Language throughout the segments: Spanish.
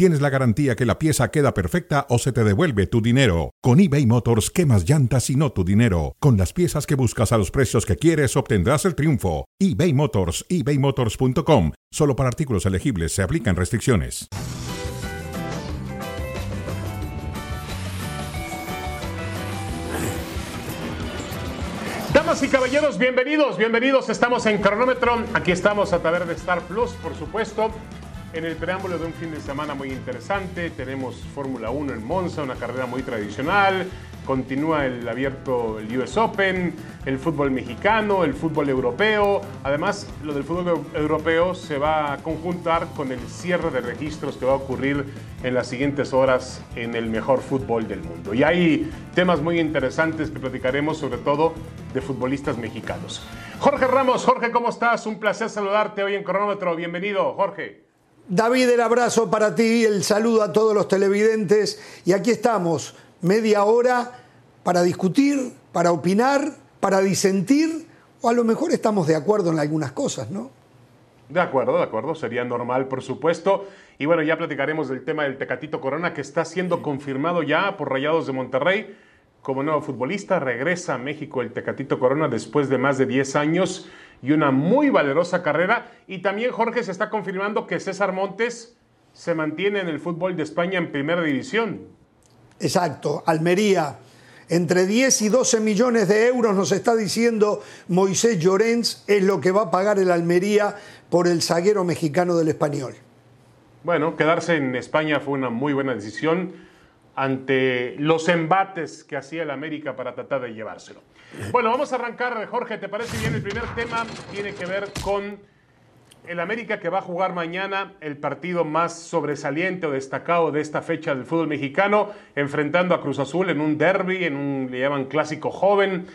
tienes la garantía que la pieza queda perfecta o se te devuelve tu dinero. Con eBay Motors, quemas llantas y no tu dinero. Con las piezas que buscas a los precios que quieres, obtendrás el triunfo. eBay Motors, ebaymotors.com. Solo para artículos elegibles se aplican restricciones. Damas y caballeros, bienvenidos, bienvenidos. Estamos en cronómetro. Aquí estamos a través de Star Plus, por supuesto. En el preámbulo de un fin de semana muy interesante, tenemos Fórmula 1 en Monza, una carrera muy tradicional, continúa el abierto el US Open, el fútbol mexicano, el fútbol europeo. Además, lo del fútbol europeo se va a conjuntar con el cierre de registros que va a ocurrir en las siguientes horas en el mejor fútbol del mundo. Y hay temas muy interesantes que platicaremos, sobre todo de futbolistas mexicanos. Jorge Ramos, Jorge, ¿cómo estás? Un placer saludarte hoy en Cronómetro. Bienvenido, Jorge. David, el abrazo para ti, el saludo a todos los televidentes. Y aquí estamos, media hora para discutir, para opinar, para disentir, o a lo mejor estamos de acuerdo en algunas cosas, ¿no? De acuerdo, de acuerdo, sería normal, por supuesto. Y bueno, ya platicaremos del tema del Tecatito Corona, que está siendo confirmado ya por Rayados de Monterrey como nuevo futbolista. Regresa a México el Tecatito Corona después de más de 10 años y una muy valerosa carrera. Y también Jorge se está confirmando que César Montes se mantiene en el fútbol de España en primera división. Exacto, Almería. Entre 10 y 12 millones de euros nos está diciendo Moisés Llorens es lo que va a pagar el Almería por el zaguero mexicano del español. Bueno, quedarse en España fue una muy buena decisión ante los embates que hacía el América para tratar de llevárselo. Bueno, vamos a arrancar, Jorge, ¿te parece bien? El primer tema tiene que ver con el América que va a jugar mañana el partido más sobresaliente o destacado de esta fecha del fútbol mexicano, enfrentando a Cruz Azul en un derby, en un, le llaman clásico joven.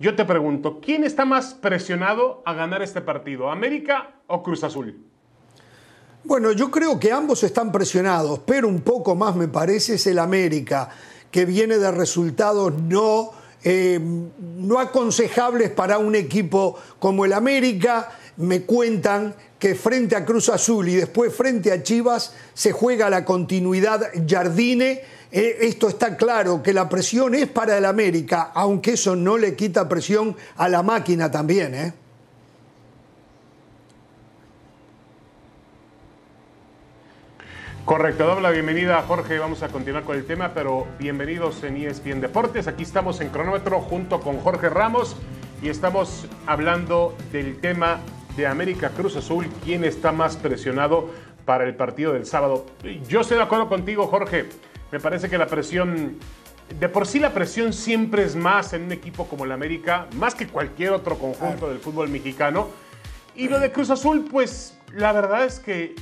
Yo te pregunto, ¿quién está más presionado a ganar este partido, América o Cruz Azul? Bueno, yo creo que ambos están presionados, pero un poco más me parece es el América, que viene de resultados no, eh, no aconsejables para un equipo como el América. Me cuentan que frente a Cruz Azul y después frente a Chivas se juega la continuidad Jardine. Eh, esto está claro, que la presión es para el América, aunque eso no le quita presión a la máquina también. ¿eh? Correcto, doble la bienvenida Jorge, vamos a continuar con el tema, pero bienvenidos en ESPN Deportes, aquí estamos en cronómetro junto con Jorge Ramos y estamos hablando del tema de América Cruz Azul, quién está más presionado para el partido del sábado. Yo estoy de acuerdo contigo Jorge, me parece que la presión, de por sí la presión siempre es más en un equipo como el América, más que cualquier otro conjunto del fútbol mexicano. Y lo de Cruz Azul, pues la verdad es que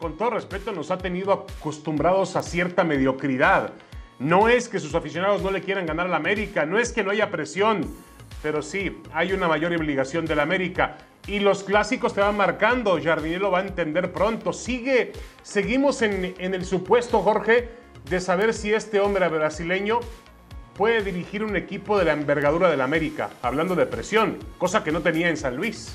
con todo respeto, nos ha tenido acostumbrados a cierta mediocridad. No es que sus aficionados no le quieran ganar al América, no es que no haya presión, pero sí, hay una mayor obligación del América. Y los clásicos te van marcando, Jardine lo va a entender pronto. Sigue, seguimos en, en el supuesto, Jorge, de saber si este hombre brasileño puede dirigir un equipo de la envergadura del América, hablando de presión, cosa que no tenía en San Luis.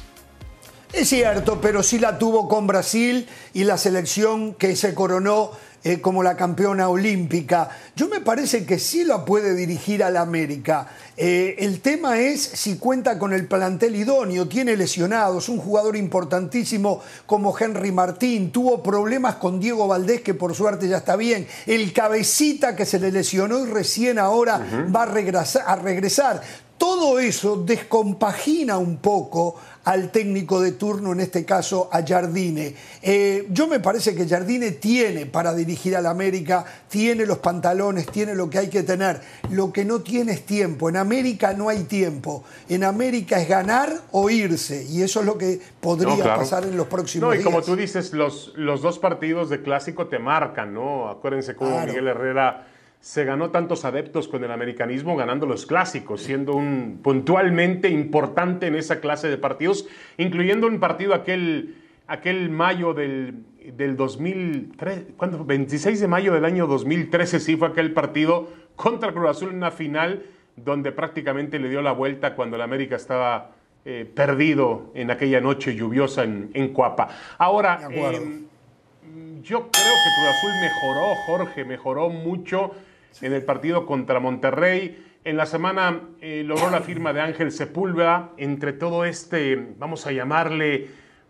Es cierto, pero sí la tuvo con Brasil y la selección que se coronó eh, como la campeona olímpica. Yo me parece que sí la puede dirigir al América. Eh, el tema es si cuenta con el plantel idóneo, tiene lesionados, un jugador importantísimo como Henry Martín, tuvo problemas con Diego Valdés, que por suerte ya está bien, el cabecita que se le lesionó y recién ahora va a regresar, a regresar. Todo eso descompagina un poco al técnico de turno, en este caso a Jardine. Eh, yo me parece que Jardine tiene para dirigir al América, tiene los pantalones, tiene lo que hay que tener. Lo que no tiene es tiempo. En América no hay tiempo. En América es ganar o irse. Y eso es lo que podría pasar en los próximos días. No, y como tú dices, los, los dos partidos de clásico te marcan, ¿no? Acuérdense cómo Miguel Herrera se ganó tantos adeptos con el americanismo ganando los clásicos, siendo un puntualmente importante en esa clase de partidos, incluyendo un partido aquel aquel mayo del, del 2003, ¿cuándo? 26 de mayo del año 2013, sí fue aquel partido contra Cruz Azul en una final donde prácticamente le dio la vuelta cuando el América estaba eh, perdido en aquella noche lluviosa en, en Cuapa. Ahora, em, yo creo que Cruz Azul mejoró, Jorge, mejoró mucho en el partido contra Monterrey. En la semana eh, logró la firma de Ángel Sepúlveda. Entre todo este, vamos a llamarle,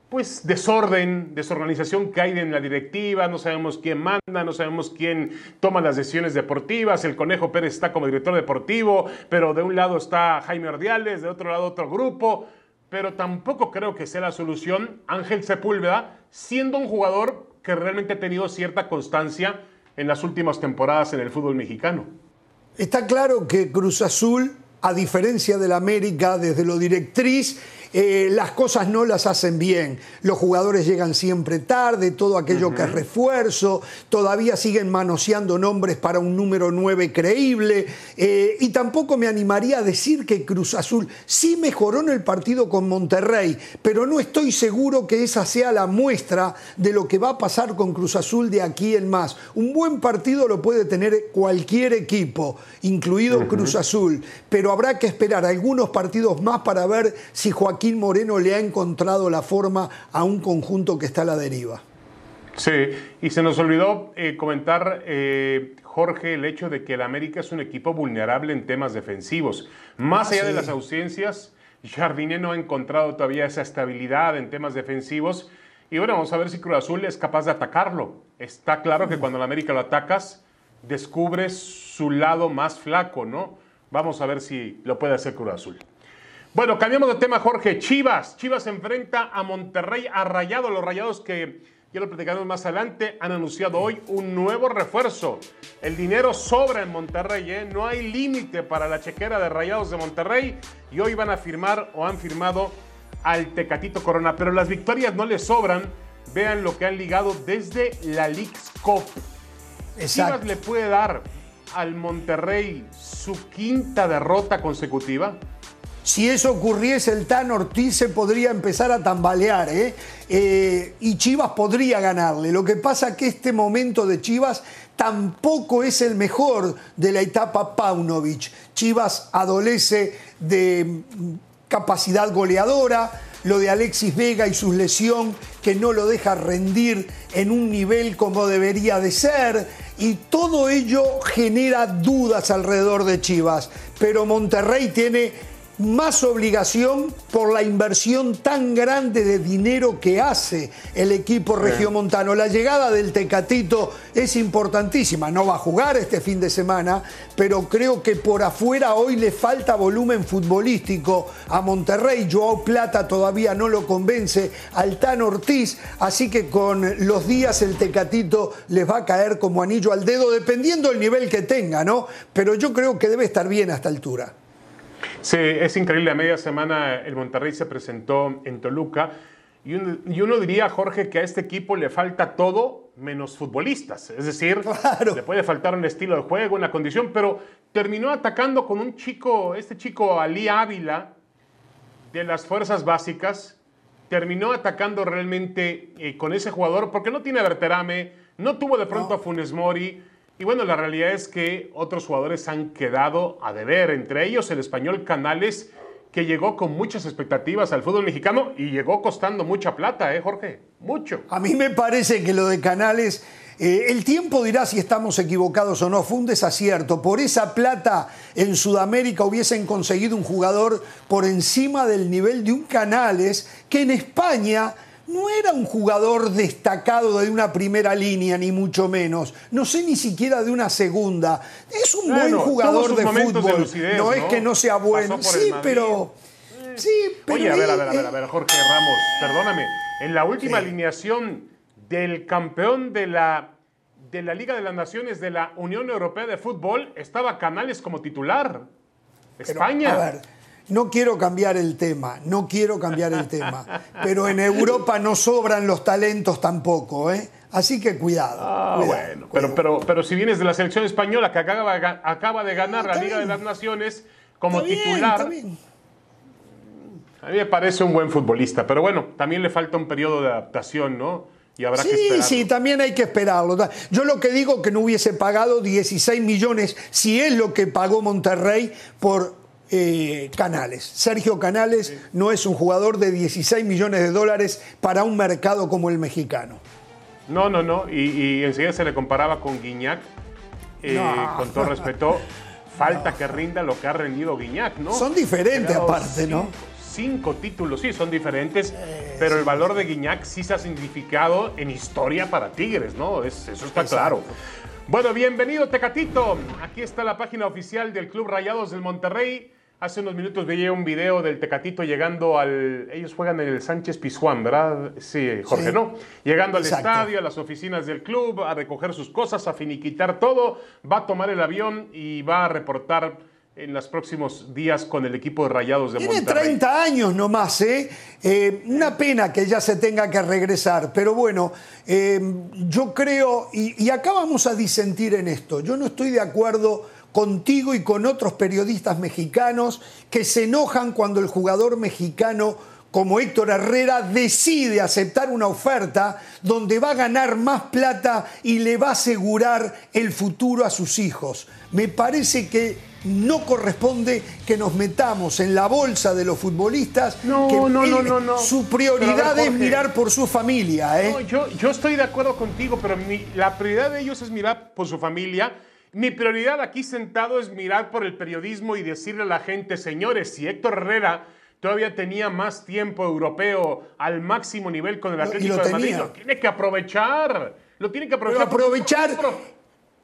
pues desorden, desorganización que hay en la directiva, no sabemos quién manda, no sabemos quién toma las decisiones deportivas, el Conejo Pérez está como director deportivo, pero de un lado está Jaime Ordiales, de otro lado otro grupo, pero tampoco creo que sea la solución Ángel Sepúlveda, siendo un jugador que realmente ha tenido cierta constancia en las últimas temporadas en el fútbol mexicano. Está claro que Cruz Azul, a diferencia del América, desde lo directriz, eh, las cosas no las hacen bien. Los jugadores llegan siempre tarde, todo aquello que es refuerzo, todavía siguen manoseando nombres para un número 9 creíble. Eh, y tampoco me animaría a decir que Cruz Azul sí mejoró en el partido con Monterrey, pero no estoy seguro que esa sea la muestra de lo que va a pasar con Cruz Azul de aquí en más. Un buen partido lo puede tener cualquier equipo, incluido Cruz Azul, pero habrá que esperar algunos partidos más para ver si Joaquín Moreno le ha encontrado la forma a un conjunto que está a la deriva. Sí, y se nos olvidó eh, comentar, eh, Jorge, el hecho de que el América es un equipo vulnerable en temas defensivos. Más allá de las ausencias, Jardine no ha encontrado todavía esa estabilidad en temas defensivos. Y bueno, vamos a ver si Cruz Azul es capaz de atacarlo. Está claro que cuando el América lo atacas, descubres su lado más flaco, ¿no? Vamos a ver si lo puede hacer Cruz Azul. Bueno, cambiamos de tema, Jorge. Chivas. Chivas enfrenta a Monterrey, a Rayado. Los Rayados que ya lo platicamos más adelante, han anunciado hoy un nuevo refuerzo. El dinero sobra en Monterrey, ¿eh? no hay límite para la chequera de Rayados de Monterrey y hoy van a firmar o han firmado al Tecatito Corona, pero las victorias no les sobran. Vean lo que han ligado desde la League's Cup. Chivas le puede dar al Monterrey su quinta derrota consecutiva. Si eso ocurriese, el Tan Ortiz se podría empezar a tambalear ¿eh? Eh, y Chivas podría ganarle. Lo que pasa que este momento de Chivas tampoco es el mejor de la etapa Paunovic. Chivas adolece de capacidad goleadora, lo de Alexis Vega y su lesión que no lo deja rendir en un nivel como debería de ser y todo ello genera dudas alrededor de Chivas. Pero Monterrey tiene más obligación por la inversión tan grande de dinero que hace el equipo regiomontano. La llegada del Tecatito es importantísima. No va a jugar este fin de semana, pero creo que por afuera hoy le falta volumen futbolístico a Monterrey. Joao Plata todavía no lo convence, Altán Ortiz, así que con los días el Tecatito les va a caer como anillo al dedo, dependiendo del nivel que tenga, ¿no? Pero yo creo que debe estar bien a esta altura. Sí, es increíble. A media semana el Monterrey se presentó en Toluca y uno, diría, Jorge, que a este equipo le falta todo menos futbolistas. Es decir, le puede faltar un estilo de juego, una condición, pero terminó atacando con un chico, este chico Ali Ávila, de las fuerzas básicas, terminó atacando realmente eh, con ese jugador porque no tiene a Berterame, no tuvo de pronto a Funes Mori y bueno, la realidad es que otros jugadores han quedado a deber, entre ellos el español Canales, que llegó con muchas expectativas al fútbol mexicano y llegó costando mucha plata, ¿eh, Jorge? Mucho. A mí me parece que lo de Canales, eh, el tiempo dirá si estamos equivocados o no, fue un desacierto. Por esa plata en Sudamérica hubiesen conseguido un jugador por encima del nivel de un Canales que en España no era un jugador destacado de una primera línea, ni mucho menos. No sé ni siquiera de una segunda. Es un buen jugador de fútbol. no, es que no sea bueno. Sí, pero. Sí, pero. Oye, a ver, a ver, a ver, a ver, Jorge Ramos, perdóname. En la última alineación del campeón de la, de la Liga de las Naciones de la Unión Europea de Fútbol estaba Canales como titular. España. a ver, no quiero cambiar el tema, no quiero cambiar el tema, pero en Europa no sobran los talentos tampoco, ¿eh? Así que cuidado. Ah, bueno, Pero, pero, pero si vienes de la selección española que acaba, acaba de ganar la Liga de las Naciones como titular. A mí me parece un buen futbolista, pero bueno, también le falta un periodo de adaptación, ¿no? Y habrá sí, que esperarlo. sí, también hay que esperarlo. Yo lo que digo que no hubiese pagado 16 millones, si es lo que pagó Monterrey por eh, Canales. Sergio Canales no es un jugador de 16 millones de dólares para un mercado como el mexicano. No, no, no. Y, y enseguida se le comparaba con Guiñac. Eh, No. Con todo respeto, falta que rinda lo que ha rendido Guiñac, ¿no? Son diferentes aparte, ¿no? cinco- Cinco títulos, sí, son diferentes, pero el valor de Guiñac sí se ha significado en historia para Tigres, ¿no? Es- eso está claro. Bueno, bienvenido Tecatito. Aquí está la página oficial del Club Rayados del Monterrey. Hace unos minutos veía un video del Tecatito llegando al... Ellos juegan en el Sánchez Pizjuán, ¿verdad? Sí, Jorge, Sí. ¿no? Llegando al estadio, a las oficinas del club, a recoger sus cosas, a finiquitar todo. Va a tomar el avión y va a reportar en los próximos días con el equipo de Rayados de Tiene Monterrey. 30 años nomás, ¿eh? Eh, Una pena que ya se tenga que regresar, pero bueno, eh, yo creo, y, y acá vamos a disentir en esto, yo no estoy de acuerdo contigo y con otros periodistas mexicanos que se enojan cuando el jugador mexicano como Héctor Herrera decide aceptar una oferta donde va a ganar más plata y le va a asegurar el futuro a sus hijos. Me parece que no corresponde que nos metamos en la bolsa de los futbolistas. No, que no, no, él- no, no. Su prioridad ver, es mirar por su familia. ¿eh? No, yo, yo estoy de acuerdo contigo, pero mi- la prioridad de ellos es mirar por su familia. Mi prioridad aquí sentado es mirar por el periodismo y decirle a la gente, señores, si Héctor Herrera todavía tenía más tiempo europeo al máximo nivel con el Atlético de Madrid, lo tiene que aprovechar. Lo tiene que Pero aprovechar. aprovechar,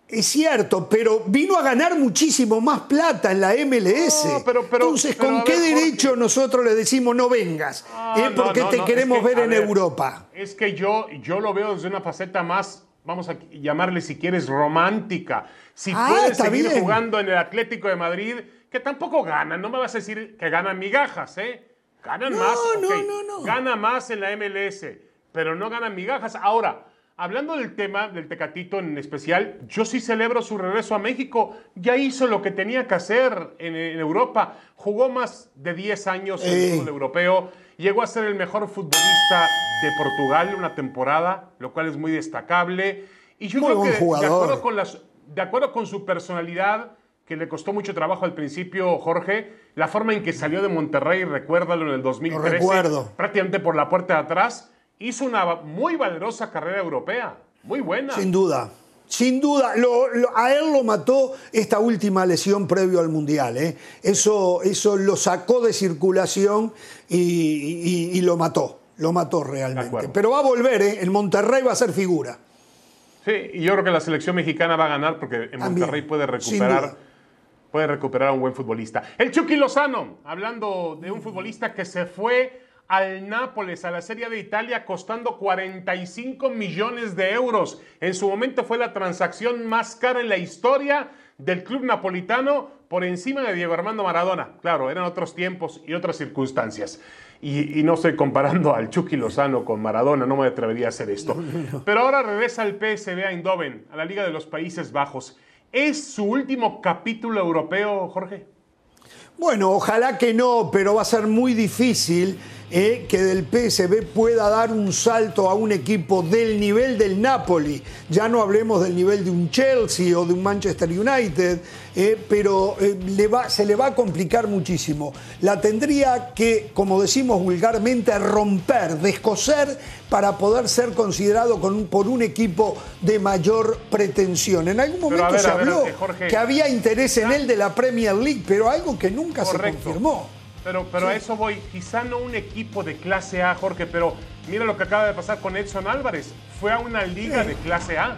es cierto, pero vino a ganar muchísimo más plata en la MLS. No, pero- pero- Entonces, pero ¿con qué ver, derecho nosotros le decimos no vengas? Ah, ¿Eh? Porque no, te queremos es que, ver en ver, Europa. Es que yo, yo lo veo desde una faceta más, vamos a llamarle si quieres, romántica. Si Ah, puedes seguir bien. jugando en el Atlético de Madrid, que tampoco ganan, no me vas a decir que ganan migajas, ¿eh? Ganan No, más, no, no, no. Gana más en la MLS, pero no ganan migajas. Ahora, hablando del tema del Tecatito en especial, yo sí celebro su regreso a México. Ya hizo lo que tenía que hacer en, en Europa. Jugó más de 10 años en el fútbol europeo. Llegó a ser el mejor futbolista de Portugal una temporada, lo cual es muy destacable. Y yo Muy creo buen que de jugador. acuerdo, con las, de acuerdo con su personalidad, que le costó mucho trabajo al principio, Jorge, la forma en que salió de Monterrey, recuérdalo, en el 2013, recuerdo. prácticamente por la puerta de atrás, hizo una muy valerosa carrera europea. Muy buena. Sin duda. Sin duda, Lo- lo- a él lo mató esta última lesión previo al Mundial. ¿eh? Eso, eso lo sacó de circulación y, y- y lo mató. Lo mató realmente. Pero va a volver, ¿eh? en Monterrey va a ser figura. Sí, y yo creo que la selección mexicana va a ganar porque en También, Monterrey puede recuperar, puede recuperar a un buen futbolista. El Chucky Lozano, hablando de un futbolista que se fue al Nápoles, a la Serie A de Italia, costando 45 millones de euros. En su momento fue la transacción más cara en la historia del club napolitano por encima de Diego Armando Maradona. Claro, eran otros tiempos y otras circunstancias. Y, y no estoy comparando al Chucky Lozano con Maradona, no me atrevería a hacer esto. Pero ahora regresa al PSV Eindhoven, a la Liga de los Países Bajos. ¿Es su último capítulo europeo, Jorge? Bueno, ojalá que no, pero va a ser muy difícil eh, que del PSV pueda dar un salto a un equipo del nivel del Napoli. Ya no hablemos del nivel de un Chelsea o de un Manchester United, eh, pero eh, le va- se le va a complicar muchísimo. La tendría que, como decimos vulgarmente, romper, descoser para poder ser considerado con un- por un equipo de mayor pretensión. En algún momento ver, se ver, habló Jorge. que había interés en él de la Premier League, pero algo que nunca se confirmó. Pero, pero a eso voy. Quizá no un equipo de clase A, Jorge, pero mira lo que acaba de pasar con Edson Álvarez. Fue a una liga Sí. de clase A.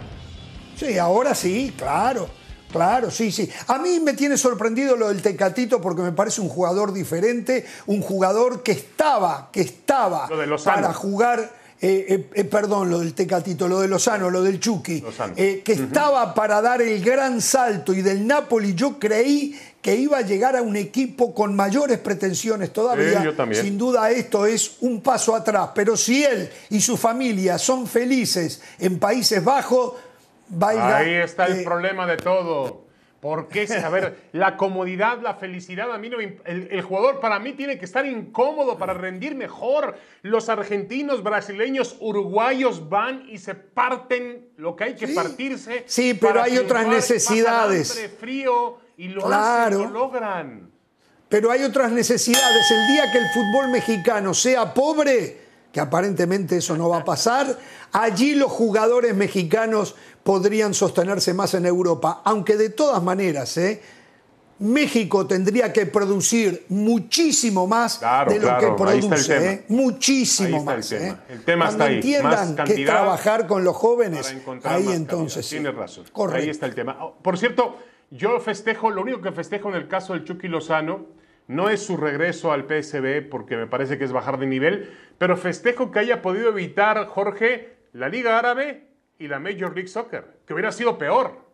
Sí, ahora sí, claro. Claro, sí, sí. A mí me tiene sorprendido lo del Tecatito porque me parece un jugador diferente, un jugador que estaba, que estaba Lo de Lozano. para jugar, eh, eh, eh, perdón, lo del Tecatito, lo de Lozano, lo del Chucky, Lozano. eh, que estaba para dar el gran salto y del Napoli yo creí que iba a llegar a un equipo con mayores pretensiones todavía. Sin duda esto es un paso atrás, pero si él y su familia son felices en Países Bajos, va a ir a- Ahí está el problema de todo. Porque, a ver, la comodidad, la felicidad, a mí no el, el, jugador para mí tiene que estar incómodo para rendir mejor. Los argentinos, brasileños, uruguayos van y se parten lo que hay que partirse. Sí, pero hay otras necesidades. Hambre, frío y lo hacen, lo logran. Pero hay otras necesidades. El día que el fútbol mexicano sea pobre, que aparentemente eso no va a pasar, allí los jugadores mexicanos podrían sostenerse más en Europa, aunque de todas maneras, ¿eh? México tendría que producir muchísimo más de lo que produce, ¿eh? muchísimo más. El tema, ¿eh? el tema está ahí. entiendan que trabajar con los jóvenes, ahí entonces. Sí. Tienes razón. Ahí está el tema. Oh, por cierto, yo festejo, lo único que festejo en el caso del Chucky Lozano no es su regreso al PSB porque me parece que es bajar de nivel, pero festejo que haya podido evitar Jorge la Liga Árabe y la Major League Soccer, que hubiera sido peor.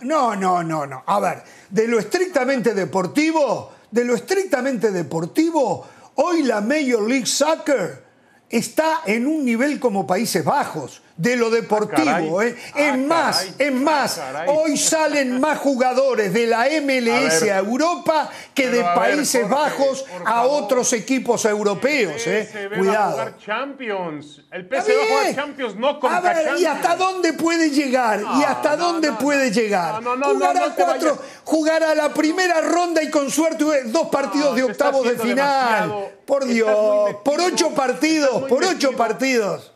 No, no, no, no. A ver, de lo estrictamente deportivo, de lo estrictamente deportivo, hoy la Major League Soccer está en un nivel como Países Bajos de lo deportivo. Ah, ¿eh? es más, es ah, más, hoy salen más jugadores de la MLS a, Europa que de Países Bajos a otros equipos europeos. El ¿eh? Cuidado. Va a jugar Champions. El PSV va a jugar Champions, no con A ver, ¿y hasta dónde puede llegar? ¿Y hasta dónde puede llegar? jugará cuatro, jugará la primera ronda y con suerte dos partidos de octavos de final. Por Dios, por ocho partidos, por ocho partidos.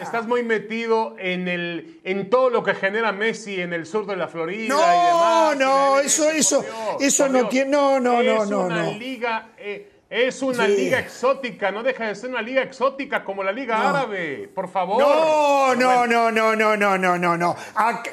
Estás muy metido en el en todo lo que genera Messi en el sur de la Florida no, y demás. No, eso, eso, eso no tiene. No, no, no, no. Es una liga. Eh, es una liga exótica, no deja de ser una liga exótica como la Liga Árabe, por favor. No, no, no, no, no, no, no, no, no.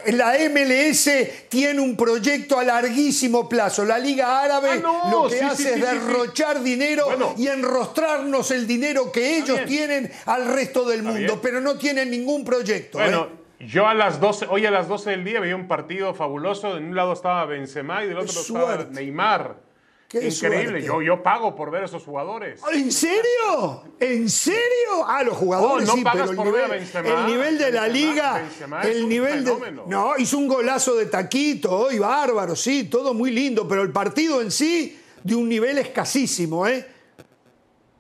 La MLS tiene un proyecto a larguísimo plazo. La Liga Árabe ah, lo que hace es derrochar dinero y enrostrarnos el dinero que ellos tienen al resto del mundo, pero no tienen ningún proyecto. Bueno, ¿eh? Yo a las 12, hoy a las 12 del día veía un partido fabuloso. En un lado estaba Benzema y del otro estaba Neymar. Increíble, yo, yo pago por ver a esos jugadores. ¿En serio? ¿En serio? Ah, los jugadores no sí, pagas pero por el nivel, Benzema, el nivel de la liga, Benzema el nivel de. No, hizo un golazo de taquito hoy, bárbaro, sí, todo muy lindo, pero el partido en sí de un nivel escasísimo, ¿eh?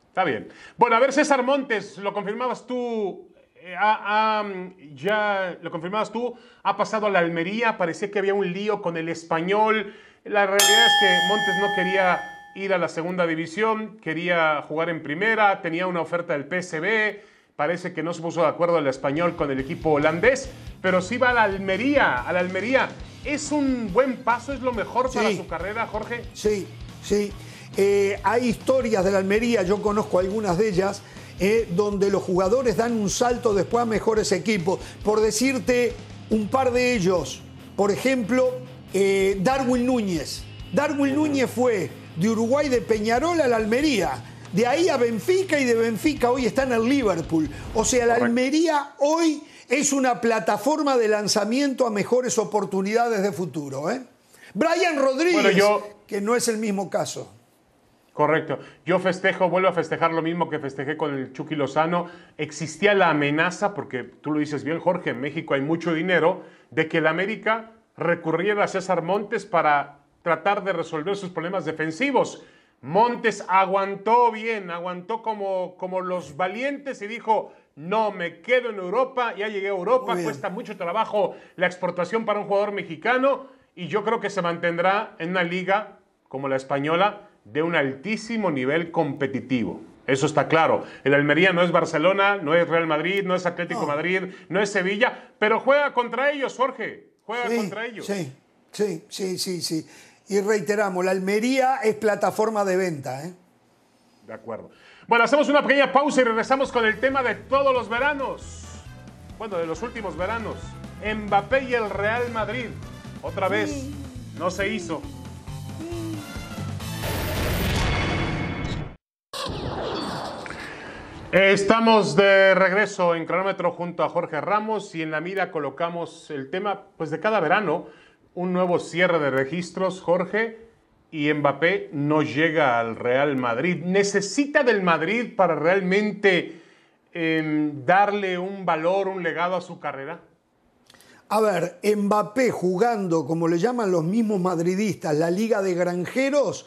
Está bien. Bueno, a ver, César Montes, lo confirmabas tú eh, ha, ha, ya lo confirmabas tú, ha pasado a la Almería, parecía que había un lío con el español. La realidad es que Montes no quería ir a la segunda división, quería jugar en primera, tenía una oferta del PSB, parece que no se puso de acuerdo el español con el equipo holandés, pero sí va a la Almería, a la Almería. ¿Es un buen paso? ¿Es lo mejor para su carrera, Jorge? Sí, sí. Eh, hay historias de la Almería, yo conozco algunas de ellas, eh, donde los jugadores dan un salto después a mejores equipos. Por decirte un par de ellos, por ejemplo, eh, Darwin Núñez. Darwin Núñez fue de Uruguay de Peñarol a la Almería. De ahí a Benfica y de Benfica hoy está en el Liverpool. O sea, la. Almería hoy es una plataforma de lanzamiento a mejores oportunidades de futuro. ¿eh? Brian Rodríguez, Bueno, yo- que no es el mismo caso. Correcto. Yo festejo, vuelvo a festejar lo mismo que festejé con el Chucky Lozano. Existía la amenaza, porque tú lo dices bien, Jorge, en México hay mucho dinero, de que el América recurriera a César Montes para tratar de resolver sus problemas defensivos. Montes aguantó bien, aguantó como, como los valientes y dijo, no, me quedo en Europa, ya llegué a Europa, cuesta mucho trabajo la exportación para un jugador mexicano y yo creo que se mantendrá en una liga como la española de un altísimo nivel competitivo. Eso está claro. El Almería no es Barcelona, no es Real Madrid, no es Atlético No. Madrid, no es Sevilla, pero juega contra ellos, Jorge. Juega Sí, contra ellos. Sí, sí, sí, sí, sí. Y reiteramos, la Almería es plataforma de venta. ¿eh? De acuerdo. Bueno, hacemos una pequeña pausa y regresamos con el tema de todos los veranos. Bueno, de los últimos veranos. Mbappé y el Real Madrid. Otra vez. No se hizo. Estamos de regreso en cronómetro junto a Jorge Ramos y en la mira colocamos el tema pues de cada verano, un nuevo cierre de registros, Jorge, y Mbappé no llega al Real Madrid. ¿Necesita del Madrid para realmente em, darle un valor, un legado a su carrera? A ver, Mbappé jugando, como le llaman los mismos madridistas, la Liga de Granjeros,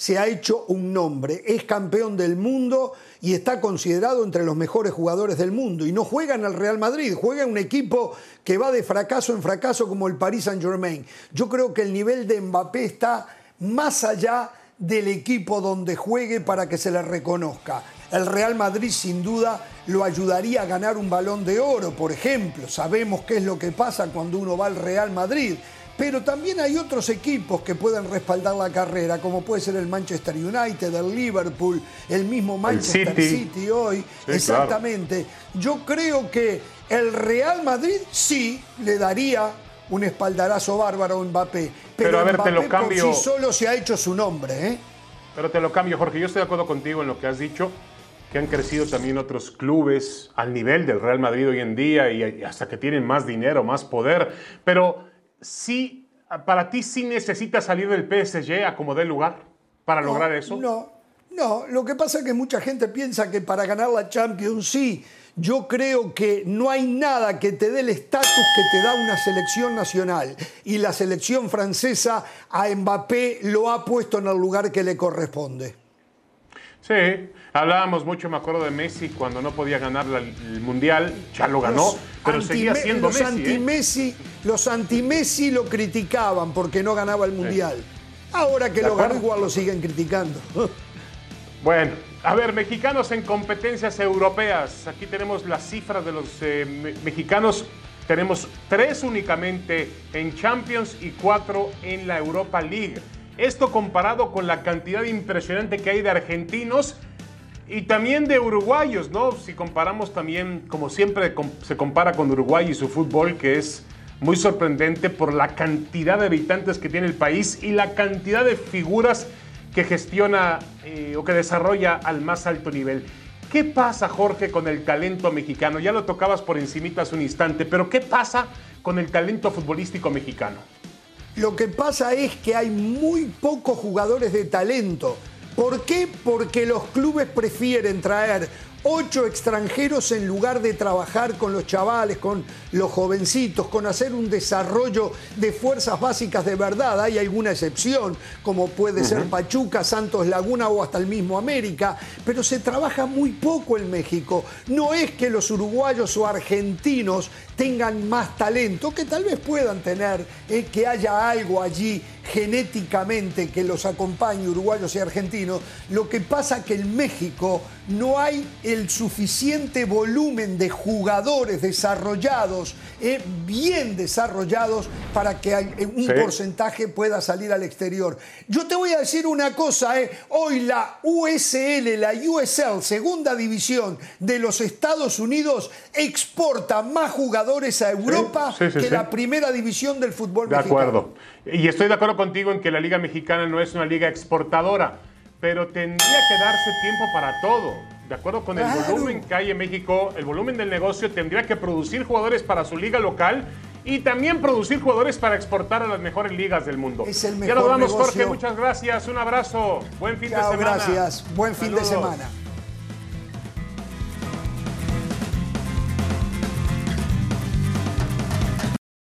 se ha hecho un nombre. Es campeón del mundo y está considerado entre los mejores jugadores del mundo. Y no juega en el Real Madrid, juega en un equipo que va de fracaso en fracaso como el Paris Saint Germain. Yo creo que el nivel de Mbappé está más allá del equipo donde juegue para que se le reconozca. El Real Madrid sin duda lo ayudaría a ganar un balón de oro, por ejemplo. Sabemos qué es lo que pasa cuando uno va al Real Madrid. Pero también hay otros equipos que pueden respaldar la carrera, como puede ser el Manchester United, el Liverpool, el mismo Manchester City. hoy. Exactamente. Yo creo que el Real Madrid sí le daría un espaldarazo bárbaro a Mbappé. Pero, a ver, te lo cambio. Por sí solo se ha hecho su nombre, ¿eh? Pero te lo cambio, Jorge. Yo estoy de acuerdo contigo en lo que has dicho, que han crecido también otros clubes al nivel del Real Madrid hoy en día y hasta que tienen más dinero, más poder. Pero sí, para ti sí necesitas salir del PSG a como dé lugar para lograr eso. No, no. Lo que pasa es que mucha gente piensa que para ganar la Champions sí yo creo que no hay nada que te dé el estatus que te da una selección nacional. Y la selección francesa a Mbappé lo ha puesto en el lugar que le corresponde. Sí, hablábamos mucho, me acuerdo de Messi cuando no podía ganar el Mundial, ya lo ganó, pero seguía siendo los Messi. Anti -Messi Los anti-Messi lo criticaban porque no ganaba el Mundial. Ahora que lo ganó igual lo siguen criticando. Bueno, a ver, mexicanos en competencias europeas. Aquí tenemos las cifras de los eh, mexicanos. Tenemos tres únicamente en Champions y cuatro en la Europa League. Esto comparado con la cantidad impresionante que hay de argentinos y también de uruguayos, ¿no? Si comparamos también, como siempre se compara con Uruguay y su fútbol, que es muy sorprendente por la cantidad de habitantes que tiene el país y la cantidad de figuras que gestiona eh, o que desarrolla al más alto nivel. ¿Qué pasa, Jorge, con el talento mexicano? Ya lo tocabas por encimita hace un instante, pero ¿qué pasa con el talento futbolístico mexicano? Lo que pasa es que hay muy pocos jugadores de talento. ¿Por qué? Porque los clubes prefieren traer ocho extranjeros en lugar de trabajar con los chavales, con los jovencitos, con hacer un desarrollo de fuerzas básicas de verdad. Hay alguna excepción, como puede ser Pachuca, Santos Laguna o hasta el mismo América, pero se trabaja muy poco en México. No es que los uruguayos o argentinos tengan más talento, que tal vez puedan tener, eh, que haya algo allí genéticamente que los acompañe, uruguayos y argentinos. Lo que pasa que en México no hay el suficiente volumen de jugadores desarrollados, eh, bien desarrollados, para que un porcentaje pueda salir al exterior. Yo te voy a decir una cosa, eh. hoy la USL, la USL, segunda división de los Estados Unidos, exporta más jugadores a Europa que la primera división del fútbol de mexicano. De acuerdo. Y estoy de acuerdo contigo en que la Liga Mexicana no es una liga exportadora, pero tendría que darse tiempo para todo. De acuerdo con el volumen que hay en México, el volumen del negocio tendría que producir jugadores para su liga local y también producir jugadores para exportar a las mejores ligas del mundo. Es el mejor ya nos vamos, Jorge. Muchas gracias. Un abrazo. Buen fin de semana. Gracias. Buen fin de semana.